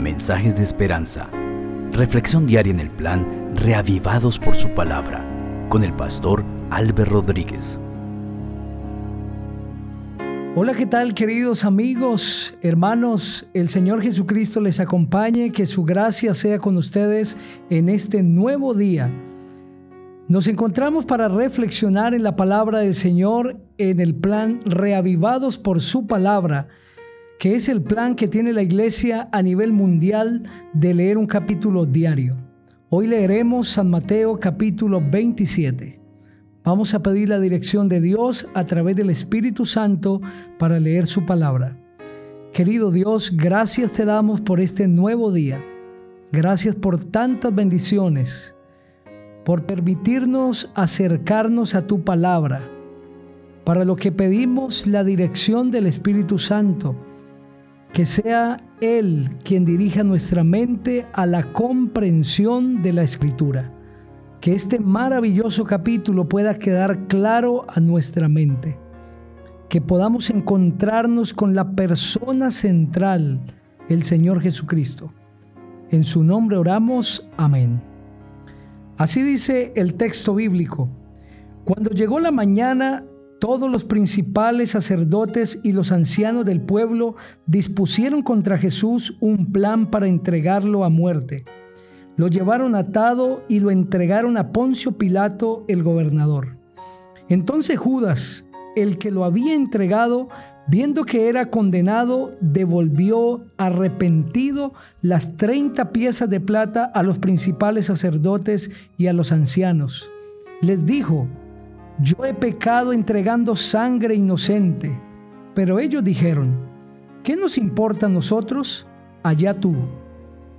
mensajes de esperanza. Reflexión diaria en el plan Reavivados por su palabra con el pastor Álvaro Rodríguez. Hola, ¿qué tal queridos amigos, hermanos? El Señor Jesucristo les acompañe, que su gracia sea con ustedes en este nuevo día. Nos encontramos para reflexionar en la palabra del Señor en el plan Reavivados por su palabra, que es el plan que tiene la iglesia a nivel mundial de leer un capítulo diario. Hoy leeremos San Mateo capítulo 27. Vamos a pedir la dirección de Dios a través del Espíritu Santo para leer su palabra. Querido Dios, gracias te damos por este nuevo día. Gracias por tantas bendiciones, por permitirnos acercarnos a tu palabra, para lo que pedimos la dirección del Espíritu Santo, que sea Él quien dirija nuestra mente a la comprensión de la Escritura que este maravilloso capítulo pueda quedar claro a nuestra mente, que podamos encontrarnos con la persona central, el Señor Jesucristo. En su nombre oramos, amén. Así dice el texto bíblico. Cuando llegó la mañana, todos los principales sacerdotes y los ancianos del pueblo dispusieron contra Jesús un plan para entregarlo a muerte. Lo llevaron atado y lo entregaron a Poncio Pilato, el gobernador. Entonces Judas, el que lo había entregado, viendo que era condenado, devolvió arrepentido las treinta piezas de plata a los principales sacerdotes y a los ancianos. Les dijo, yo he pecado entregando sangre inocente. Pero ellos dijeron, ¿qué nos importa a nosotros? Allá tú.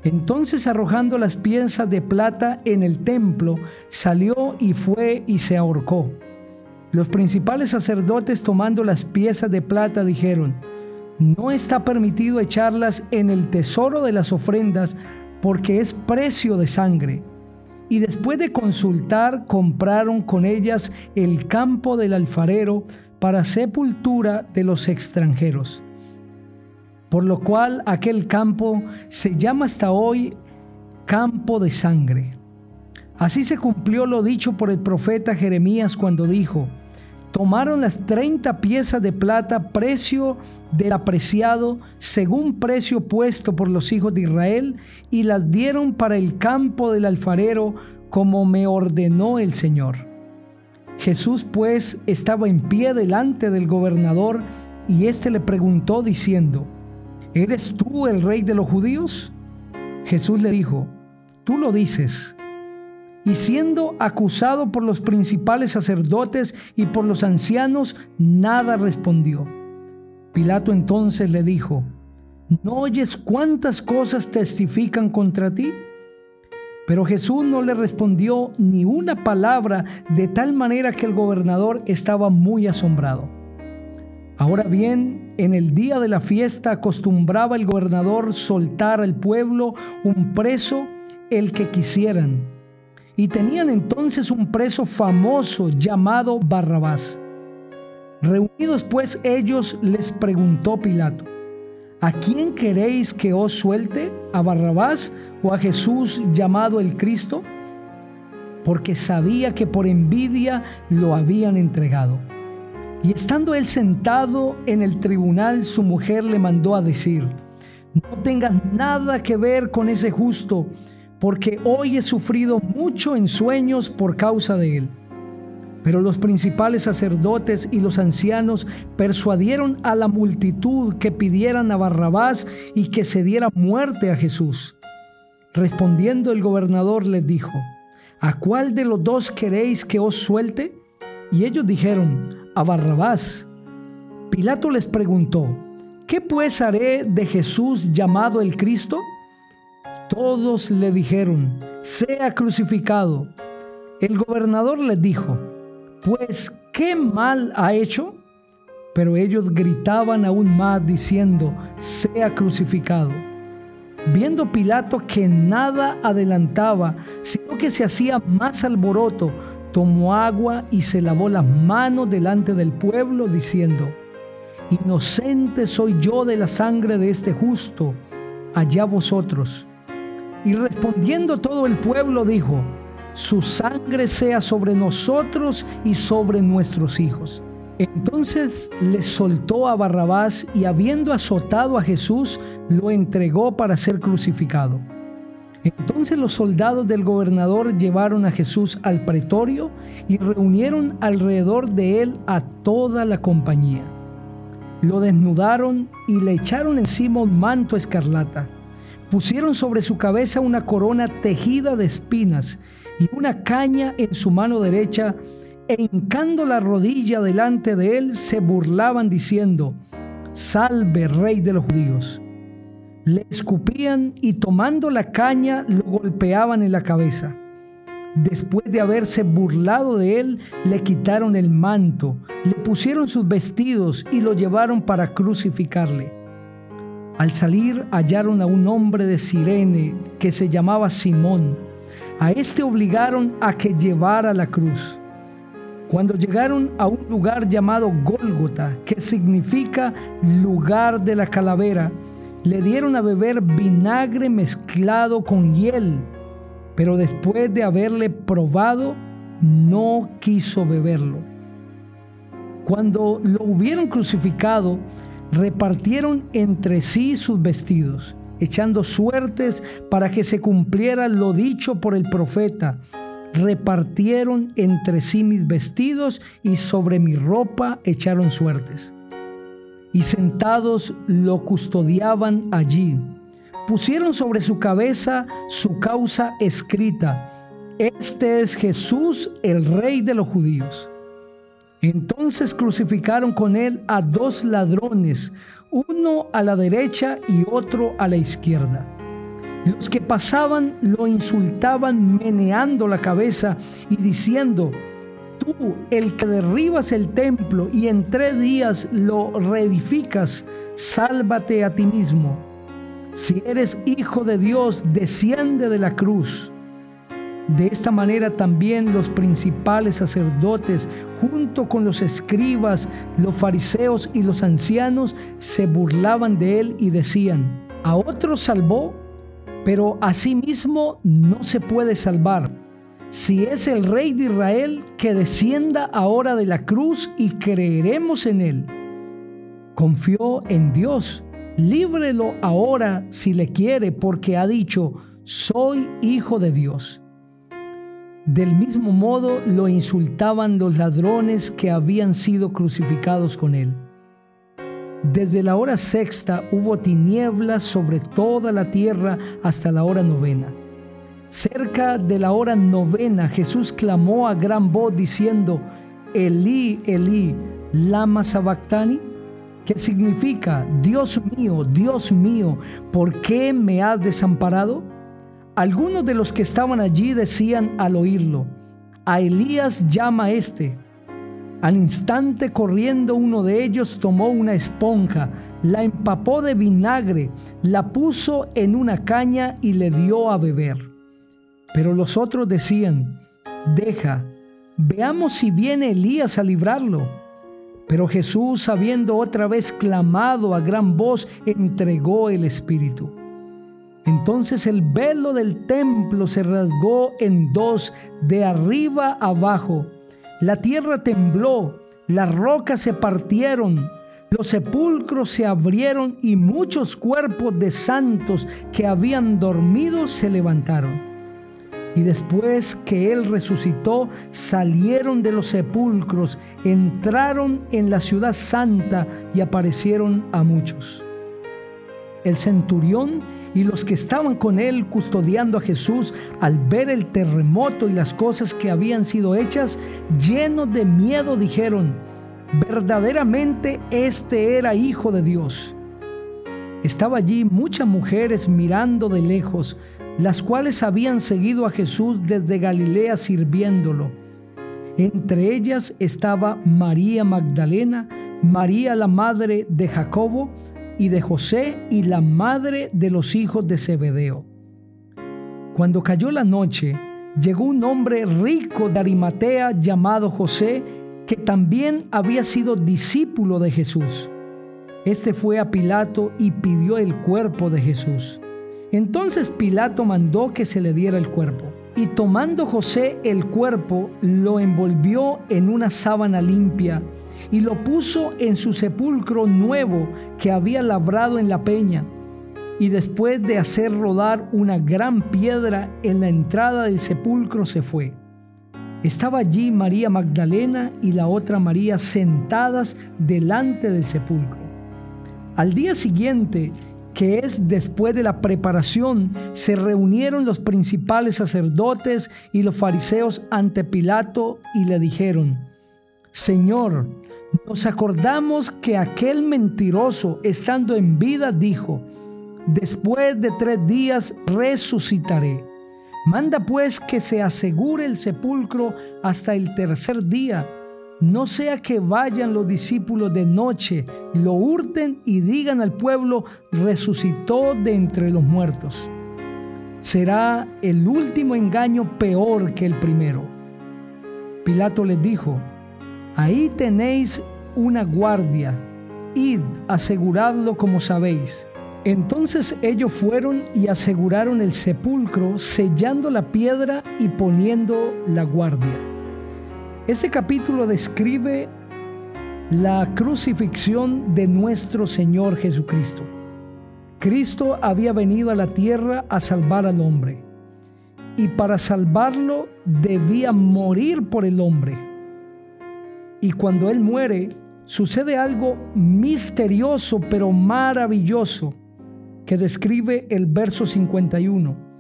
Entonces arrojando las piezas de plata en el templo, salió y fue y se ahorcó. Los principales sacerdotes tomando las piezas de plata dijeron, no está permitido echarlas en el tesoro de las ofrendas porque es precio de sangre. Y después de consultar, compraron con ellas el campo del alfarero para sepultura de los extranjeros por lo cual aquel campo se llama hasta hoy campo de sangre. Así se cumplió lo dicho por el profeta Jeremías cuando dijo, tomaron las 30 piezas de plata, precio del apreciado, según precio puesto por los hijos de Israel, y las dieron para el campo del alfarero, como me ordenó el Señor. Jesús pues estaba en pie delante del gobernador, y éste le preguntó diciendo, ¿eres tú el rey de los judíos? Jesús le dijo, tú lo dices. Y siendo acusado por los principales sacerdotes y por los ancianos, nada respondió. Pilato entonces le dijo, ¿no oyes cuántas cosas testifican contra ti? Pero Jesús no le respondió ni una palabra, de tal manera que el gobernador estaba muy asombrado. Ahora bien, en el día de la fiesta acostumbraba el gobernador soltar al pueblo un preso, el que quisieran. Y tenían entonces un preso famoso llamado Barrabás. Reunidos pues ellos les preguntó Pilato, ¿a quién queréis que os suelte? ¿A Barrabás o a Jesús llamado el Cristo? Porque sabía que por envidia lo habían entregado. Y estando él sentado en el tribunal, su mujer le mandó a decir, no tengas nada que ver con ese justo, porque hoy he sufrido mucho en sueños por causa de él. Pero los principales sacerdotes y los ancianos persuadieron a la multitud que pidieran a Barrabás y que se diera muerte a Jesús. Respondiendo el gobernador les dijo, ¿a cuál de los dos queréis que os suelte? Y ellos dijeron, a Barrabás. Pilato les preguntó, ¿qué pues haré de Jesús llamado el Cristo? Todos le dijeron, sea crucificado. El gobernador les dijo, pues, ¿qué mal ha hecho? Pero ellos gritaban aún más diciendo, sea crucificado. Viendo Pilato que nada adelantaba, sino que se hacía más alboroto, tomó agua y se lavó las manos delante del pueblo, diciendo, Inocente soy yo de la sangre de este justo. allá vosotros. Y respondiendo todo el pueblo dijo, su sangre sea sobre nosotros y sobre nuestros hijos. Entonces le soltó a Barrabás y habiendo azotado a Jesús, lo entregó para ser crucificado. Entonces los soldados del gobernador llevaron a Jesús al pretorio y reunieron alrededor de él a toda la compañía. Lo desnudaron y le echaron encima un manto escarlata. Pusieron sobre su cabeza una corona tejida de espinas y una caña en su mano derecha, e hincando la rodilla delante de él, se burlaban diciendo, Salve, rey de los judíos. Le escupían y tomando la caña lo golpeaban en la cabeza. Después de haberse burlado de él, le quitaron el manto, le pusieron sus vestidos y lo llevaron para crucificarle. Al salir hallaron a un hombre de Sirene que se llamaba Simón. A este obligaron a que llevara la cruz. Cuando llegaron a un lugar llamado Gólgota, que significa lugar de la calavera, le dieron a beber vinagre mezclado con hiel pero después de haberle probado, no quiso beberlo. Cuando lo hubieron crucificado, repartieron entre sí sus vestidos, echando suertes para que se cumpliera lo dicho por el profeta. Repartieron entre sí mis vestidos y sobre mi ropa echaron suertes. Y sentados lo custodiaban allí pusieron sobre su cabeza su causa escrita. Este es Jesús, el rey de los judíos. Entonces crucificaron con él a dos ladrones, uno a la derecha y otro a la izquierda. Los que pasaban lo insultaban meneando la cabeza y diciendo, tú el que derribas el templo y en tres días lo reedificas, sálvate a ti mismo. Si eres hijo de Dios, desciende de la cruz. De esta manera también los principales sacerdotes, junto con los escribas, los fariseos y los ancianos, se burlaban de él y decían, a otros salvó, pero a sí mismo no se puede salvar. Si es el rey de Israel, que descienda ahora de la cruz y creeremos en él. Confió en Dios líbrelo ahora si le quiere, porque ha dicho, soy hijo de Dios. Del mismo modo lo insultaban los ladrones que habían sido crucificados con él. Desde la hora sexta hubo tinieblas sobre toda la tierra hasta la hora novena. Cerca de la hora novena Jesús clamó a gran voz diciendo, Elí, Elí, lama sabactani, ¿Qué significa, Dios mío, Dios mío, ¿por qué me has desamparado? Algunos de los que estaban allí decían al oírlo, a Elías llama este. Al instante corriendo uno de ellos tomó una esponja, la empapó de vinagre, la puso en una caña y le dio a beber. Pero los otros decían, deja, veamos si viene Elías a librarlo. Pero Jesús, habiendo otra vez clamado a gran voz, entregó el Espíritu. Entonces el velo del templo se rasgó en dos, de arriba abajo. La tierra tembló, las rocas se partieron, los sepulcros se abrieron y muchos cuerpos de santos que habían dormido se levantaron. Y después que Él resucitó, salieron de los sepulcros, entraron en la ciudad santa y aparecieron a muchos. El centurión y los que estaban con él custodiando a Jesús, al ver el terremoto y las cosas que habían sido hechas, llenos de miedo dijeron, verdaderamente este era hijo de Dios. Estaba allí muchas mujeres mirando de lejos, las cuales habían seguido a Jesús desde Galilea sirviéndolo. Entre ellas estaba María Magdalena, María la madre de Jacobo y de José y la madre de los hijos de Zebedeo. Cuando cayó la noche, llegó un hombre rico de Arimatea llamado José, que también había sido discípulo de Jesús. Este fue a Pilato y pidió el cuerpo de Jesús. Entonces Pilato mandó que se le diera el cuerpo. Y tomando José el cuerpo, lo envolvió en una sábana limpia y lo puso en su sepulcro nuevo que había labrado en la peña. Y después de hacer rodar una gran piedra en la entrada del sepulcro se fue. Estaba allí María Magdalena y la otra María sentadas delante del sepulcro. Al día siguiente, que es después de la preparación, se reunieron los principales sacerdotes y los fariseos ante Pilato y le dijeron, Señor, nos acordamos que aquel mentiroso, estando en vida, dijo, después de tres días resucitaré. Manda pues que se asegure el sepulcro hasta el tercer día no sea que vayan los discípulos de noche, lo hurten y digan al pueblo, resucitó de entre los muertos. Será el último engaño peor que el primero. Pilato les dijo, ahí tenéis una guardia, id, aseguradlo como sabéis. Entonces ellos fueron y aseguraron el sepulcro, sellando la piedra y poniendo la guardia. Este capítulo describe la crucifixión de nuestro Señor Jesucristo. Cristo había venido a la tierra a salvar al hombre y para salvarlo debía morir por el hombre. Y cuando Él muere, sucede algo misterioso pero maravilloso que describe el verso 51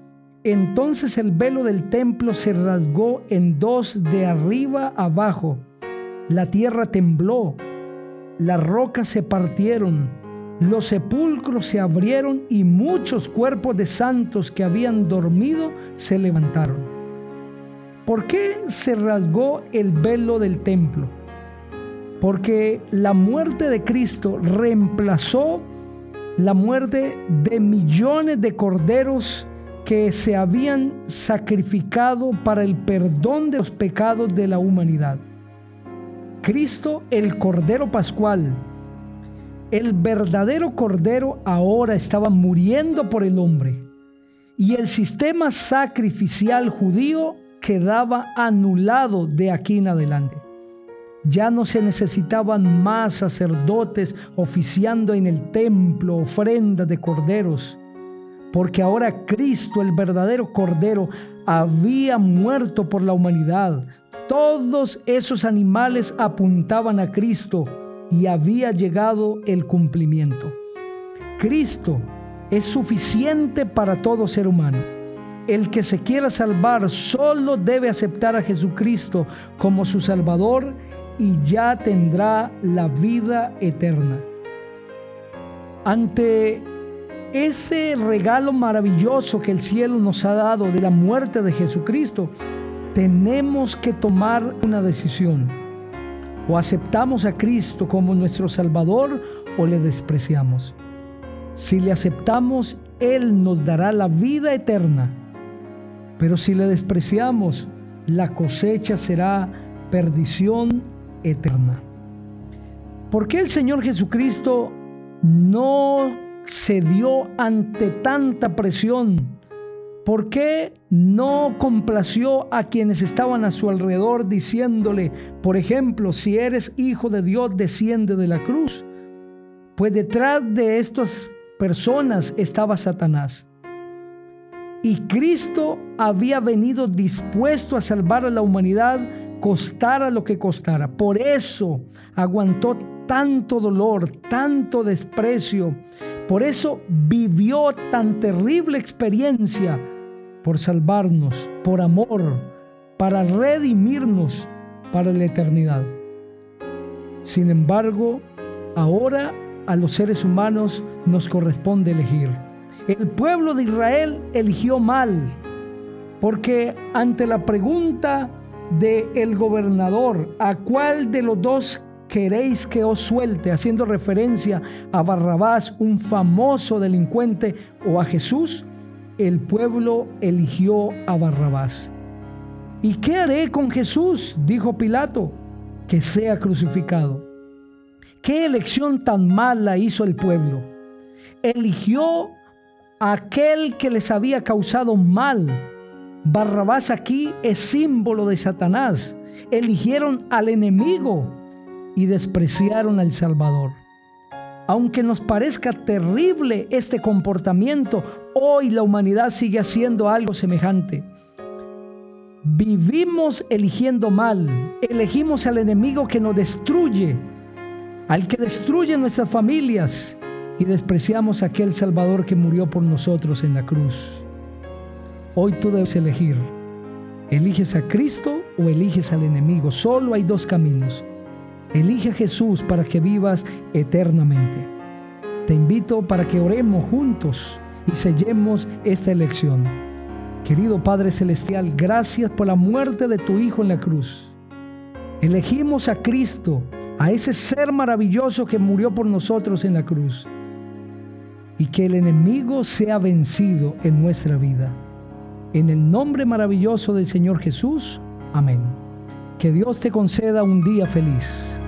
entonces el velo del templo se rasgó en dos de arriba abajo. La tierra tembló, las rocas se partieron, los sepulcros se abrieron y muchos cuerpos de santos que habían dormido se levantaron. ¿Por qué se rasgó el velo del templo? Porque la muerte de Cristo reemplazó la muerte de millones de corderos que se habían sacrificado para el perdón de los pecados de la humanidad. Cristo, el Cordero Pascual, el verdadero Cordero ahora estaba muriendo por el hombre y el sistema sacrificial judío quedaba anulado de aquí en adelante. Ya no se necesitaban más sacerdotes oficiando en el templo ofrendas de corderos porque ahora Cristo, el verdadero Cordero, había muerto por la humanidad. Todos esos animales apuntaban a Cristo y había llegado el cumplimiento. Cristo es suficiente para todo ser humano. El que se quiera salvar solo debe aceptar a Jesucristo como su Salvador y ya tendrá la vida eterna. Ante ese regalo maravilloso que el cielo nos ha dado de la muerte de Jesucristo, tenemos que tomar una decisión. O aceptamos a Cristo como nuestro Salvador o le despreciamos. Si le aceptamos, Él nos dará la vida eterna. Pero si le despreciamos, la cosecha será perdición eterna. ¿Por qué el Señor Jesucristo no se dio ante tanta presión? ¿Por qué no complació a quienes estaban a su alrededor diciéndole, por ejemplo, si eres hijo de Dios, desciende de la cruz? Pues detrás de estas personas estaba Satanás. Y Cristo había venido dispuesto a salvar a la humanidad, costara lo que costara. Por eso aguantó tanto dolor, tanto desprecio, por eso vivió tan terrible experiencia por salvarnos, por amor, para redimirnos para la eternidad. Sin embargo, ahora a los seres humanos nos corresponde elegir. El pueblo de Israel eligió mal, porque ante la pregunta del el gobernador, ¿a cuál de los dos queréis que os suelte, haciendo referencia a Barrabás, un famoso delincuente, o a Jesús, el pueblo eligió a Barrabás. ¿Y qué haré con Jesús? dijo Pilato, que sea crucificado. ¿Qué elección tan mala hizo el pueblo? Eligió a aquel que les había causado mal. Barrabás aquí es símbolo de Satanás. Eligieron al enemigo y despreciaron al Salvador. Aunque nos parezca terrible este comportamiento, hoy la humanidad sigue haciendo algo semejante. Vivimos eligiendo mal, elegimos al enemigo que nos destruye, al que destruye nuestras familias y despreciamos a aquel Salvador que murió por nosotros en la cruz. Hoy tú debes elegir. ¿Eliges a Cristo o eliges al enemigo? Solo hay dos caminos. Elige a Jesús para que vivas eternamente. Te invito para que oremos juntos y sellemos esta elección. Querido Padre Celestial, gracias por la muerte de tu Hijo en la cruz. Elegimos a Cristo a ese ser maravilloso que murió por nosotros en la cruz. Y que el enemigo sea vencido en nuestra vida. En el nombre maravilloso del Señor Jesús. Amén. Que Dios te conceda un día feliz.